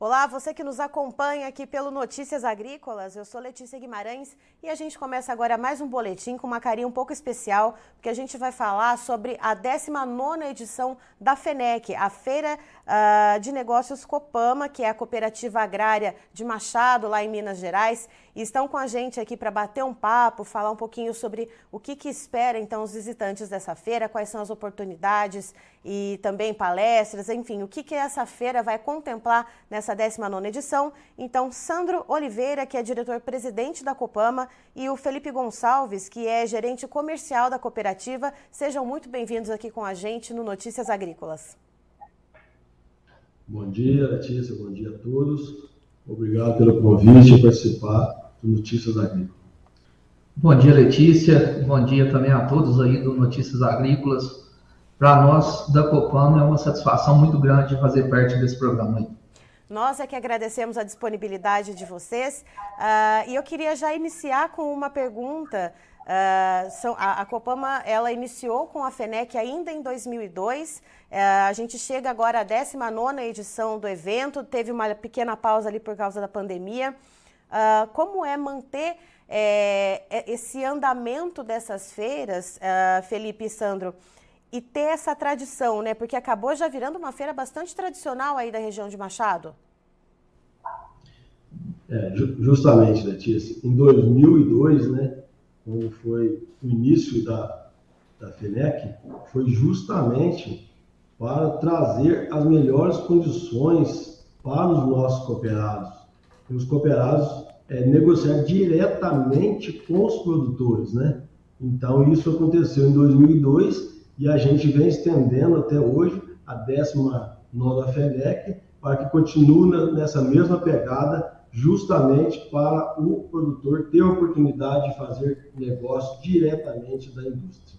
Olá, você que nos acompanha aqui pelo Notícias Agrícolas, eu sou Letícia Guimarães e a gente começa agora mais um boletim com uma carinha um pouco especial, porque a gente vai falar sobre a 19 edição da FENEC, a Feira uh, de Negócios Copama, que é a cooperativa agrária de Machado, lá em Minas Gerais. E estão com a gente aqui para bater um papo, falar um pouquinho sobre o que, que espera então os visitantes dessa feira, quais são as oportunidades e também palestras, enfim, o que, que essa feira vai contemplar nessa 19 edição. Então, Sandro Oliveira, que é diretor-presidente da Copama, e o Felipe Gonçalves, que é gerente comercial da cooperativa, sejam muito bem-vindos aqui com a gente no Notícias Agrícolas. Bom dia, Letícia, bom dia a todos. Obrigado pelo convite e participar do Notícias Agrícolas. Bom dia, Letícia. Bom dia também a todos aí do Notícias Agrícolas. Para nós da Copama é uma satisfação muito grande fazer parte desse programa aí. Nós é que agradecemos a disponibilidade de vocês uh, e eu queria já iniciar com uma pergunta. Uh, são, a, a, Copama ela iniciou com a FENEC ainda em 2002. Uh, ah, a gente chega agora à 19 edição do evento, teve uma pequena pausa ali por causa da pandemia. como é manter é, esse andamento dessas feiras, Felipe e Sandro? e ter essa tradição, né? Porque acabou já virando uma feira bastante tradicional aí da região de Machado. É, justamente, Letícia, em 2002, né, quando foi o início da, da FENEC, foi justamente para trazer as melhores condições para os nossos cooperados. E os cooperados é, negociar diretamente com os produtores, né? Então, isso aconteceu em 2002 e a gente vem estendendo até hoje a 19 FEDEC para que continue nessa mesma pegada, justamente para o produtor ter a oportunidade de fazer negócio diretamente da indústria.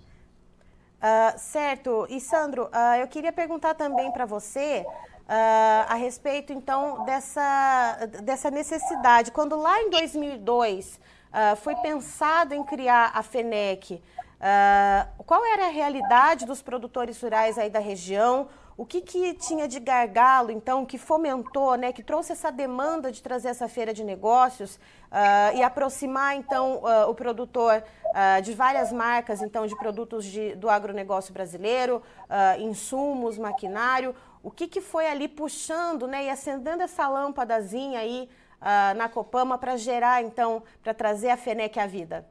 Uh, certo. E Sandro, uh, eu queria perguntar também para você uh, a respeito, então, dessa, dessa necessidade. Quando lá em 2002 foi pensado em criar a FENEC, Uh, qual era a realidade dos produtores rurais aí da região? O que, que tinha de gargalo, então, que fomentou, né, que trouxe essa demanda de trazer essa feira de negócios uh, e aproximar, então, uh, o produtor de várias marcas, então, de produtos de, do agronegócio brasileiro, insumos, maquinário. O que, que foi ali puxando né, e acendendo essa lâmpadazinha aí na Copama para gerar, então, para trazer a FENEC à vida?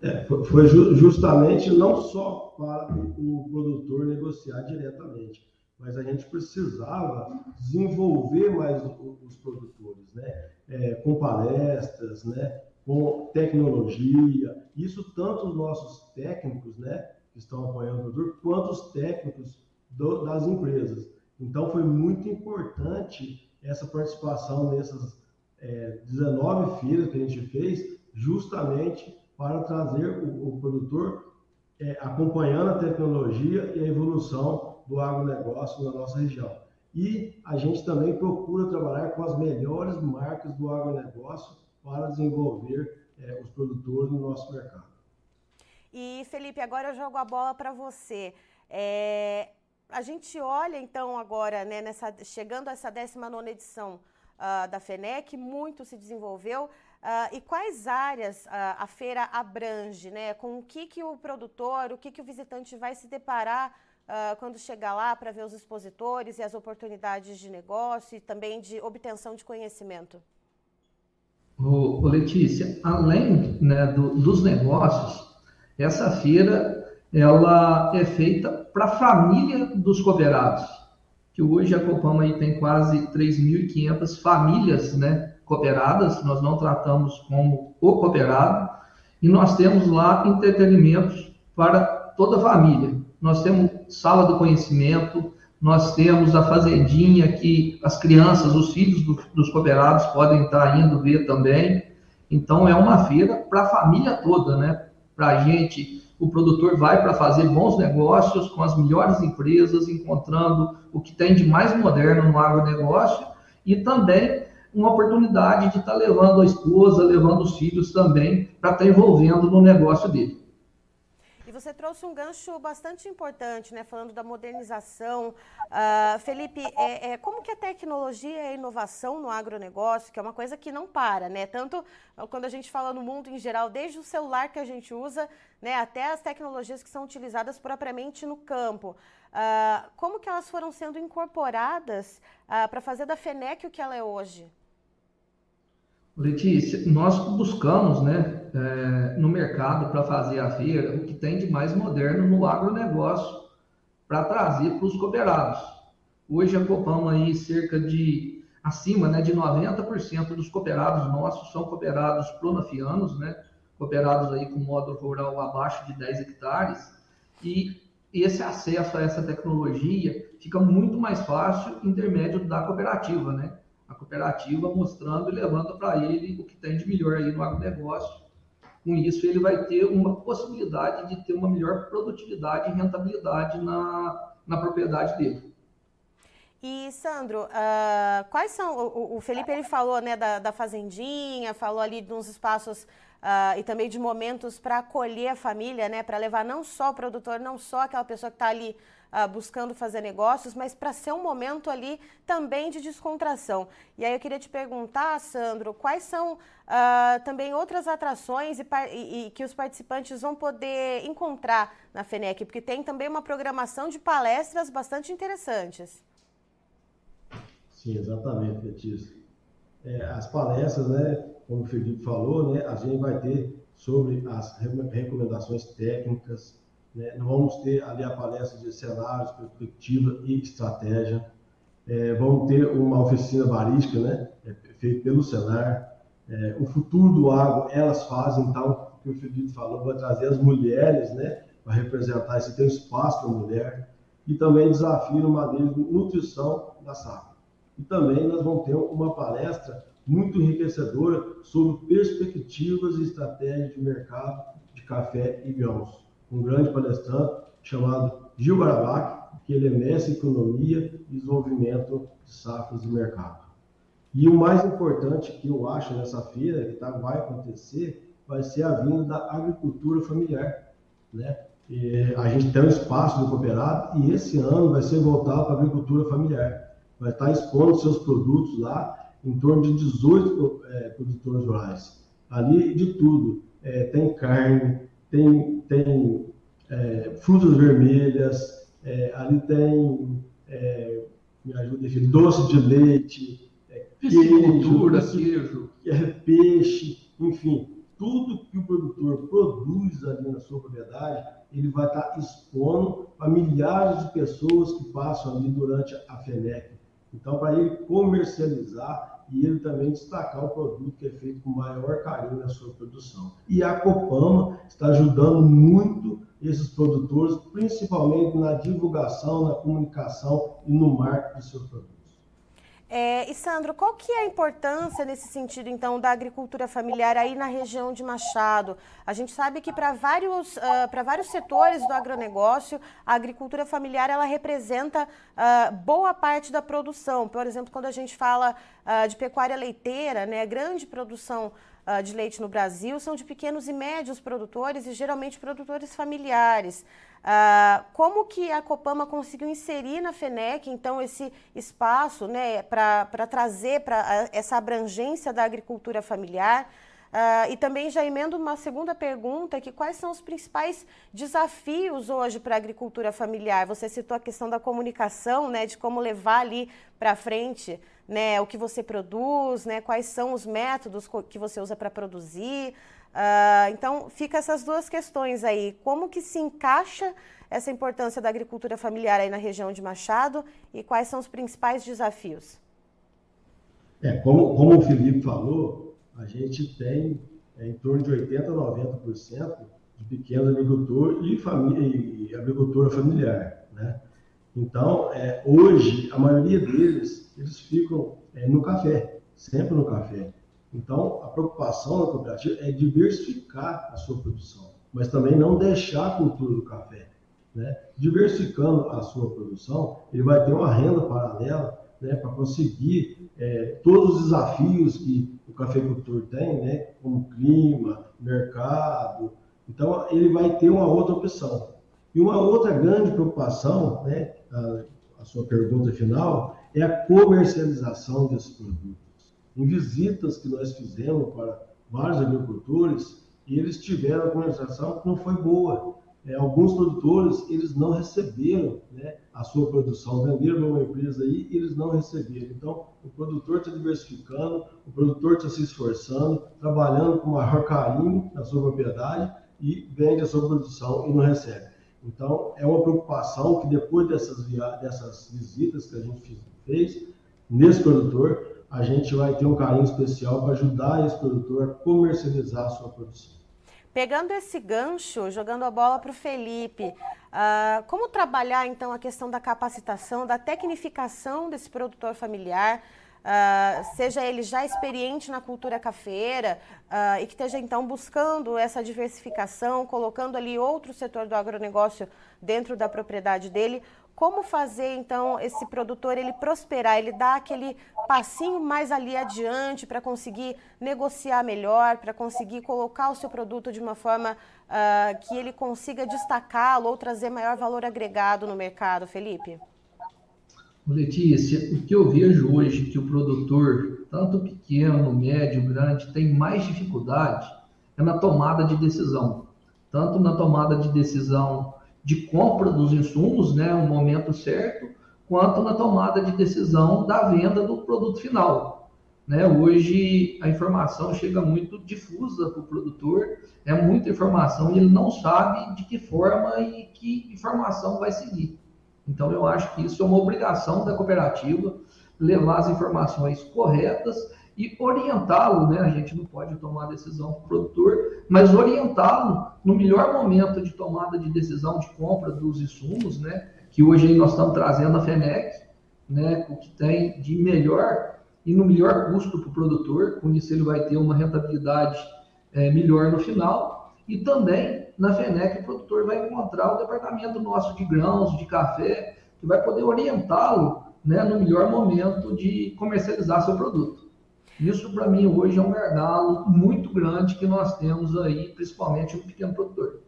É, foi justamente não só para o produtor negociar diretamente, mas a gente precisava desenvolver mais os produtores, né? É, com palestras, né? com tecnologia, isso tanto os nossos técnicos, né? que estão apoiando o produtor, quanto os técnicos do, das empresas. Então foi muito importante essa participação nessas é, 19 feiras que a gente fez, justamente para trazer o, o produtor é, acompanhando a tecnologia e a evolução do agronegócio na nossa região. E a gente também procura trabalhar com as melhores marcas do agronegócio para desenvolver é, os produtores no nosso mercado. E Felipe, agora eu jogo a bola para você. É, a gente olha então agora, né, nessa, chegando a essa 19 edição uh, da FENEC, muito se desenvolveu. Uh, e quais áreas uh, a feira abrange, né? Com o que, que o produtor, o que, que o visitante vai se deparar uh, quando chegar lá para ver os expositores e as oportunidades de negócio e também de obtenção de conhecimento? Ô, Letícia, além né, do, dos negócios, essa feira ela é feita para a família dos cooperados, que hoje a Copama aí tem quase 3.500 famílias, né? Cooperadas, nós não tratamos como o cooperado, e nós temos lá entretenimentos para toda a família. Nós temos sala do conhecimento, nós temos a fazendinha que as crianças, os filhos do, dos cooperados podem estar indo ver também. Então é uma feira para a família toda, né? Para a gente, o produtor vai para fazer bons negócios com as melhores empresas, encontrando o que tem de mais moderno no agronegócio e também uma oportunidade de estar tá levando a esposa, levando os filhos também, para estar tá envolvendo no negócio dele. você trouxe um gancho bastante importante, né? Falando da modernização. Uh, Felipe, é, é, como que a tecnologia e a inovação no agronegócio, que é uma coisa que não para, né? Tanto quando a gente fala no mundo em geral, desde o celular que a gente usa, né, até as tecnologias que são utilizadas propriamente no campo. Uh, como que elas foram sendo incorporadas uh, para fazer da FENEC o que ela é hoje? Letícia, nós buscamos né, é, no mercado para fazer a feira o que tem de mais moderno no agronegócio para trazer para os cooperados. Hoje a aí cerca de acima né, de 90% dos cooperados nossos são cooperados pronafianos, né, cooperados aí com módulo rural abaixo de 10 hectares, e esse acesso a essa tecnologia fica muito mais fácil intermédio da cooperativa, né? A cooperativa mostrando e levando para ele o que tem de melhor aí no agronegócio. Com isso, ele vai ter uma possibilidade de ter uma melhor produtividade e rentabilidade na, na propriedade dele. E, Sandro, uh, quais são. O, o, Felipe ele falou né, da, da fazendinha, falou ali de uns espaços uh, e também de momentos para acolher a família, né, para levar não só o produtor, não só aquela pessoa que está ali uh, buscando fazer negócios, mas para ser um momento ali também de descontração. E aí eu queria te perguntar, Sandro, quais são uh, também outras atrações e, e, e, que os participantes vão poder encontrar na FENEC, porque tem também uma programação de palestras bastante interessantes. Sim, exatamente, Letícia. É, as palestras, né, como o Felipe falou, né, a gente vai ter sobre as recomendações técnicas, né? Nós vamos ter ali a palestra de cenários, perspectiva e estratégia. É, vamos ter uma oficina barística, né? É, feita pelo Senar. É, o futuro do agro, elas fazem, então, o que o Felipe falou, vai trazer as mulheres, né? Para representar esse tem um espaço para a mulher. E também desafio no manejo de nutrição da safra. E também nós vamos ter uma palestra muito enriquecedora sobre perspectivas e estratégias de mercado de café e grãos um grande palestrante chamado Gil Barabac, que ele é mestre em economia e desenvolvimento de safras e mercado. E o mais importante que eu acho nessa feira, que tá, vai acontecer, vai ser a vinda da agricultura familiar. Né? E a gente tem um espaço do cooperado e esse ano vai ser voltado para a agricultura familiar. Vai estar expondo seus produtos lá, em torno de 18 é, produtores rurais. Ali de tudo. É, tem carne, tem, tem é, frutas vermelhas, é, ali tem, é, me ajuda aqui, doce de leite, é, queijo, queijo. É, peixe, enfim, tudo que o produtor produz ali na sua propriedade, ele vai estar expondo para milhares de pessoas que passam ali durante a FENEC. Então, para ele comercializar, e ele também destacar o produto que é feito com maior carinho na sua produção. E a Copama está ajudando muito esses produtores, principalmente na divulgação, na comunicação e no marketing de seus produtos. É, e Sandro, qual que é a importância nesse sentido, então, da agricultura familiar aí na região de Machado? A gente sabe que para vários, uh, para vários setores do agronegócio, a agricultura familiar ela representa uh, boa parte da produção. Por exemplo, quando a gente fala uh, de pecuária leiteira, né, grande produção de leite no Brasil são de pequenos e médios produtores e geralmente produtores familiares. Uh, como que a Copama conseguiu inserir na FENEC, então, esse espaço né, para trazer para essa abrangência da agricultura familiar? Uh, e também já emendo uma segunda pergunta, que quais são os principais desafios hoje para a agricultura familiar? Você citou a questão da comunicação, né, de como levar ali para frente né, o que você produz, né, quais são os métodos que você usa para produzir. Uh, então, fica essas duas questões aí. Como que se encaixa essa importância da agricultura familiar aí na região de Machado e quais são os principais desafios? É, como, como o Felipe falou, a gente tem é, em torno de 80% a 90% de pequenos agricultores e, e agricultura familiar, né? Então, é, hoje, a maioria deles, eles ficam é, no café, sempre no café. Então, a preocupação da cooperativa é diversificar a sua produção, mas também não deixar a cultura do café. Né? Diversificando a sua produção, ele vai ter uma renda paralela né, para conseguir é, todos os desafios que o cafeicultor tem, né, como clima, mercado, Então, ele vai ter uma outra opção. E uma outra grande preocupação, né, a, a sua pergunta final, é a comercialização desses produtos. Em visitas que nós fizemos para vários agricultores, eles tiveram a comercialização que não foi boa. É, alguns produtores, eles não receberam né, a sua produção, venderam uma empresa aí e eles não receberam. Então, o produtor está diversificando, o produtor está se esforçando, trabalhando com maior carinho na sua propriedade e vende a sua produção e não recebe. Então, é uma preocupação que depois dessas, dessas visitas que a gente fez nesse produtor, a gente vai ter um carinho especial para ajudar esse produtor a comercializar a sua produção. Pegando esse gancho, jogando a bola para o Felipe, uh, como trabalhar então a questão da capacitação, da tecnificação desse produtor familiar, Uh, seja ele já experiente na cultura cafeira uh, e que esteja então buscando essa diversificação, colocando ali outro setor do agronegócio dentro da propriedade dele, como fazer então esse produtor ele prosperar, ele dar aquele passinho mais ali adiante para conseguir negociar melhor, para conseguir colocar o seu produto de uma forma uh, que ele consiga destacá-lo ou trazer maior valor agregado no mercado, Felipe? Letícia, o que eu vejo hoje que o produtor, tanto pequeno, médio, grande, tem mais dificuldade é na tomada de decisão. Tanto na tomada de decisão de compra dos insumos, né, o momento certo, quanto na tomada de decisão da venda do produto final. Né? Hoje a informação chega muito difusa para o produtor, é muita informação e ele não sabe de que forma e que informação vai seguir. Então, eu acho que isso é uma obrigação da cooperativa, levar as informações corretas e orientá-lo, né? A gente não pode tomar decisão para o produtor, mas orientá-lo no melhor momento de tomada de decisão de compra dos insumos, né? Que hoje nós estamos trazendo a FENEC, né? O que tem de melhor e no melhor custo para o produtor, com isso ele vai ter uma rentabilidade é, melhor no final e também na FENEC o produtor vai encontrar o departamento nosso de grãos, de café, que vai poder orientá-lo né, no melhor momento de comercializar seu produto. Isso, para mim, hoje é um gargalo muito grande que nós temos aí, principalmente no pequeno produtor.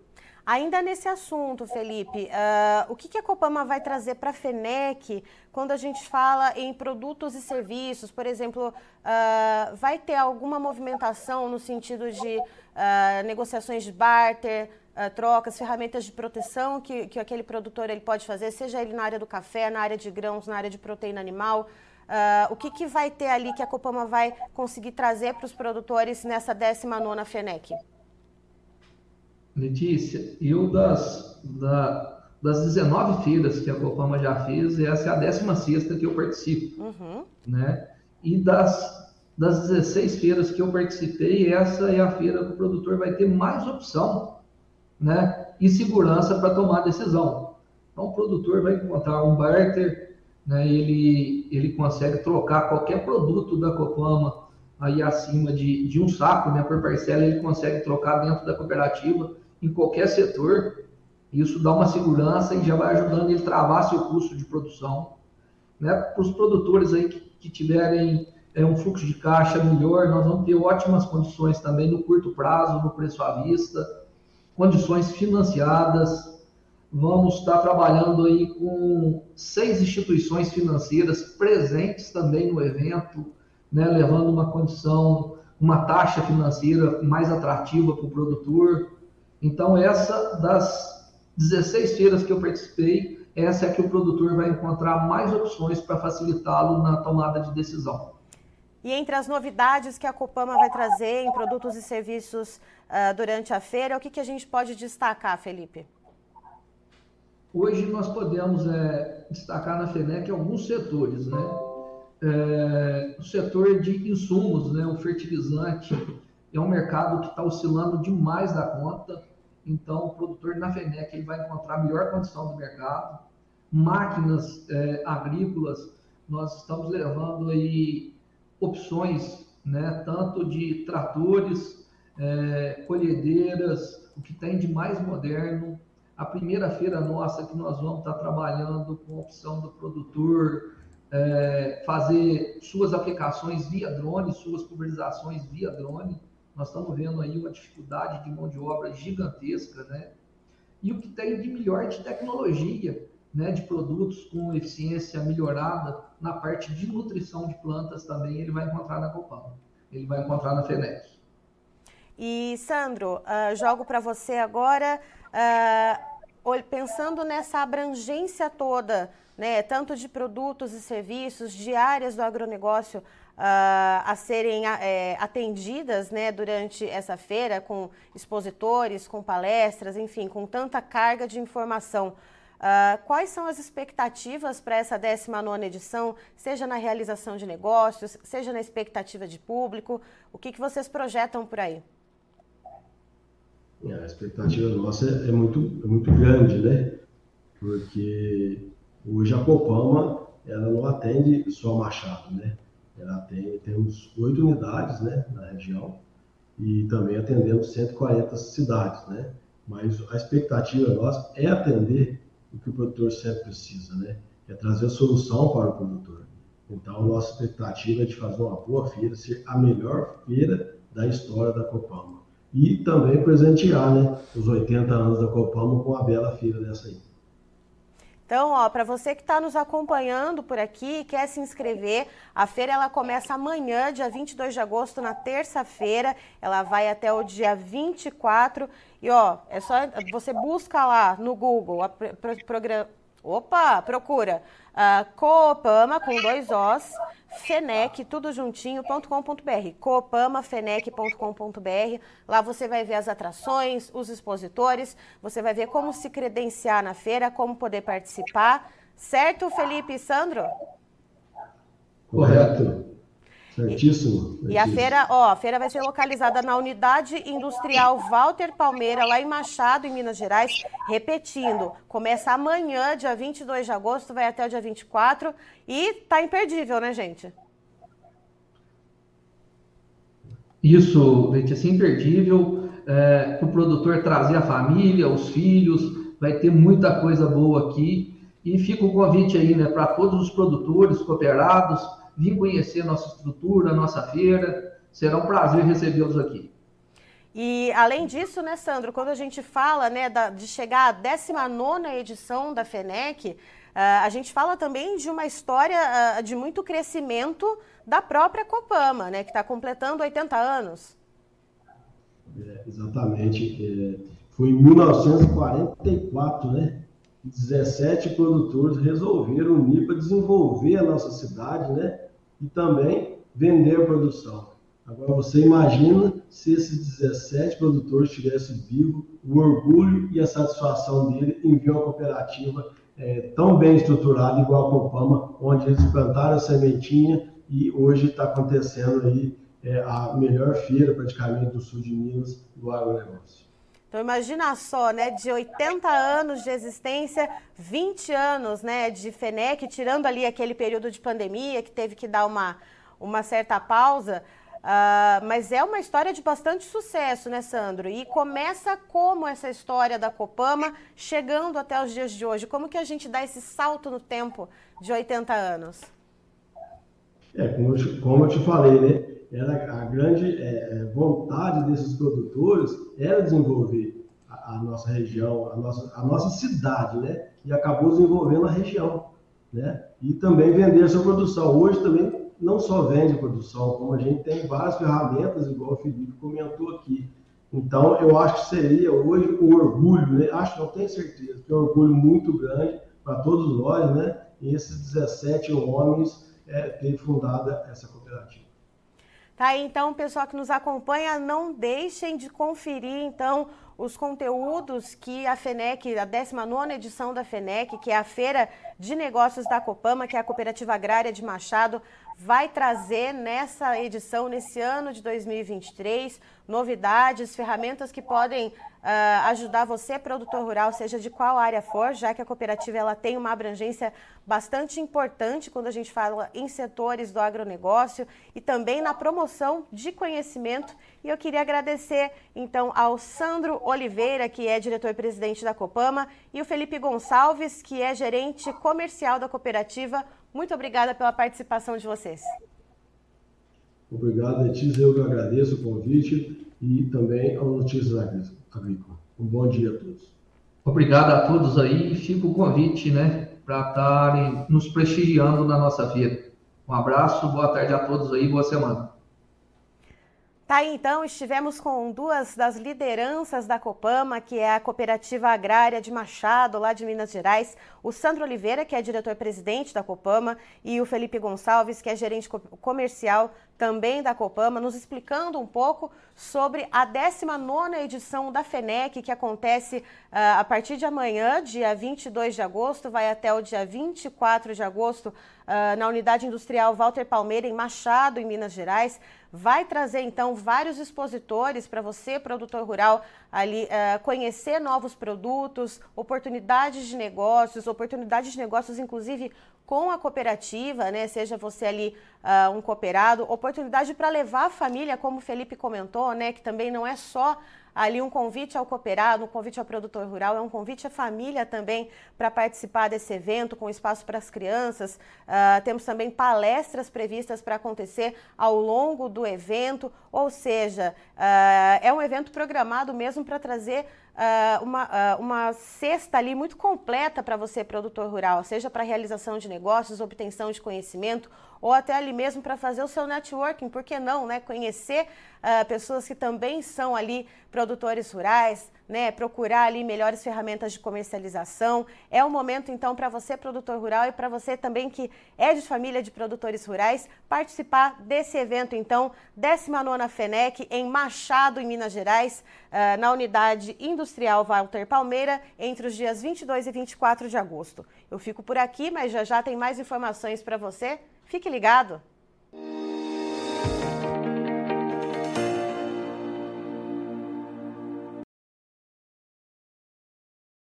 Ainda nesse assunto, Felipe, uh, o que, que, a Copama vai trazer para a FENEC quando a gente fala em produtos e serviços? Por exemplo, uh, vai ter alguma movimentação no sentido de uh, negociações de barter, trocas, ferramentas de proteção que, que aquele produtor ele pode fazer, seja ele na área do café, na área de grãos, na área de proteína animal? o que, que vai ter ali que a Copama vai conseguir trazer para os produtores nessa 19ª FENEC? Letícia, eu das, da, das 19 feiras que a Copama já fez, essa é a 16 que eu participo. Uhum. Né? E das, das 16 feiras que eu participei, essa é a feira que o produtor vai ter mais opção né? e segurança para tomar decisão. Então, o produtor vai encontrar um barter, né? ele, ele consegue trocar qualquer produto da Copama aí acima de, de um saco, né, por parcela, ele consegue trocar dentro da cooperativa em qualquer setor. Isso dá uma segurança e já vai ajudando ele a travar seu custo de produção. Né? Para os produtores aí que, que tiverem é, um fluxo de caixa melhor, nós vamos ter ótimas condições também no curto prazo, no preço à vista, condições financiadas. Vamos estar trabalhando aí com seis instituições financeiras presentes também no evento, né, levando uma condição, uma taxa financeira mais atrativa para o produtor. Então, essa das 16 feiras que eu participei, essa é que o produtor vai encontrar mais opções para facilitá-lo na tomada de decisão. E entre as novidades que a Copama vai trazer em produtos e serviços uh, durante a feira, o que, que a gente pode destacar, Felipe? Hoje nós podemos é, destacar na FENEC alguns setores, né? É, o setor de insumos, né? O fertilizante é um mercado que está oscilando demais da conta. Então, o produtor na FENEC ele vai encontrar a melhor condição do mercado. Máquinas é, agrícolas, nós estamos levando aí opções, né, tanto de tratores, é, colhedeiras, o que tem de mais moderno. A primeira feira nossa que nós vamos estar trabalhando com a opção do produtor é, fazer suas aplicações via drone, suas pulverizações via drone. Nós estamos vendo aí uma dificuldade de mão de obra gigantesca, né? E o que tem de melhor de tecnologia, né, de produtos com eficiência melhorada na parte de nutrição de plantas também ele vai encontrar na Copam. Ele vai encontrar na FENEC. E Sandro, uh, jogo para você agora, uh, pensando nessa abrangência toda, né, tanto de produtos e serviços, de áreas do agronegócio uh, a serem é, atendidas né, durante essa feira, com expositores, com palestras, enfim, com tanta carga de informação. Uh, quais são as expectativas para essa 19 edição, seja na realização de negócios, seja na expectativa de público? O que, que vocês projetam por aí? A expectativa nossa é muito, é muito grande, né? Porque hoje a Copama ela não atende só Machado, né? Ela tem, temos oito unidades né, na região e também atendemos 140 cidades, né? Mas a expectativa nossa é atender o que o produtor sempre precisa, né? É trazer a solução para o produtor. Então, nossa expectativa é de fazer uma boa feira, ser a melhor feira da história da Copama. E também presentear né, os 80 anos da Copama com a bela feira dessa aí. Então, ó, para você que está nos acompanhando por aqui, quer se inscrever, a feira ela começa amanhã, dia 22 de agosto, na terça-feira. Ela vai até o dia 24. E ó, é só você busca lá no Google a programa Opa, procura uh, Coopama com dois Os, Fenec, tudo juntinho, .com.br. coopamafenec.com.br. Lá você vai ver as atrações, os expositores, você vai ver como se credenciar na feira, como poder participar. Certo, Felipe e Sandro? Correto. Certíssimo. E, a feira, ó, a feira vai ser localizada na Unidade Industrial Walter Palmeira, lá em Machado, em Minas Gerais. Repetindo, começa amanhã, dia 22 de agosto, vai até o dia 24 e tá imperdível, né, gente? Isso, Letícia, imperdível. É, o produtor trazer a família, os filhos, vai ter muita coisa boa aqui. E fica o convite aí, né, para todos os produtores, cooperados, vir conhecer nossa estrutura, nossa feira. Será um prazer recebê-los aqui. E além disso, né, Sandro, quando a gente fala né, da, de chegar à 19 edição da FENEC, uh, a gente fala também de uma história uh, de muito crescimento da própria Copama, né, que está completando 80 anos. É, exatamente. É, foi em 1944, né? 17 produtores resolveram unir para desenvolver a nossa cidade, né? E também vender a produção. Agora você imagina se esses 17 produtores estivessem vivos, o orgulho e a satisfação dele em ver uma cooperativa é, tão bem estruturada igual a Copama, onde eles plantaram a sementinha e hoje está acontecendo aí é, a melhor feira praticamente do sul de Minas do agronegócio. Então imagina só, né, de 80 anos de existência, 20 anos, né, de FENEC, tirando ali aquele período de pandemia que teve que dar uma, uma certa pausa, uh, mas é uma história de bastante sucesso, né, Sandro? E começa como essa história da Copama, chegando até os dias de hoje. Como que a gente dá esse salto no tempo de 80 anos? É, como eu te, como eu te falei, né? Era a grande é, é, vontade desses produtores era desenvolver a, a, nossa região, a nossa, a nossa cidade, né? E acabou desenvolvendo a região, né? E também vender a sua produção. Hoje também não só vende produção, como a gente tem várias ferramentas, igual o Felipe comentou aqui. Então, eu acho que seria hoje um orgulho, né? Acho, não tenho certeza, que é um orgulho muito grande para todos nós, né? E esses 17 homens é, terem fundado essa cooperativa. Tá, então, pessoal que nos acompanha, não deixem de conferir, então, os conteúdos que a FENEC, a 19 edição da FENEC, que é a Feira de Negócios da Copama, que é a Cooperativa Agrária de Machado, vai trazer nessa edição, nesse ano de 2023, novidades, ferramentas que podem uh, ajudar você, produtor rural, seja de qual área for, já que a cooperativa ela tem uma abrangência bastante importante quando a gente fala em setores do agronegócio e também na promoção de conhecimento. E eu queria agradecer então ao Sandro Oliveira, que é diretor-presidente da Copama, e o Felipe Gonçalves, que é gerente comercial da cooperativa. Muito obrigada pela participação de vocês. Obrigado, Letícia. Eu que agradeço o convite e também ao Notícias Agrícola. Um bom dia a todos. Obrigado a todos aí. Fica o convite, né, para estarem nos prestigiando na nossa feira. Um abraço, boa tarde a todos aí, boa semana. Tá aí, então, estivemos com duas das lideranças da Copama, que é a Cooperativa Agrária de Machado, lá de Minas Gerais, o Sandro Oliveira, que é diretor-presidente da Copama, e o Felipe Gonçalves, que é gerente comercial também da Copama, nos explicando um pouco sobre a 19ª edição da FENEC, que acontece uh, a partir de amanhã, dia 22 de agosto, vai até o dia 24 de agosto, uh, na Unidade Industrial Walter Palmeira, em Machado, em Minas Gerais. Vai trazer, então, vários expositores para você, produtor rural, ali uh, conhecer novos produtos, oportunidades de negócios, oportunidades de negócios, inclusive com a cooperativa, né? Seja você ali uh, um cooperado, oportunidade para levar a família, como o Felipe comentou, né? Que também não é só ali um convite ao cooperado, um convite ao produtor rural, é um convite à família também para participar desse evento, com espaço para as crianças. Uh, temos também palestras previstas para acontecer ao longo do evento, ou seja, uh, é um evento programado mesmo para trazer uh, uma, uh, uma cesta ali muito completa para você, produtor rural, seja para realização de negócios, obtenção de conhecimento, ou até ali mesmo para fazer o seu networking, por que não, né? Conhecer uh, pessoas que também são ali produtores rurais, né? Procurar ali melhores ferramentas de comercialização. É o momento, então, para você, produtor rural, e para você também que é de família de produtores rurais, participar desse evento, então, 19 FENEC, em Machado, em Minas Gerais, uh, na unidade industrial Walter Palmeira, entre os dias 22 e 24 de agosto. Eu fico por aqui, mas já já tem mais informações para você. Fique ligado!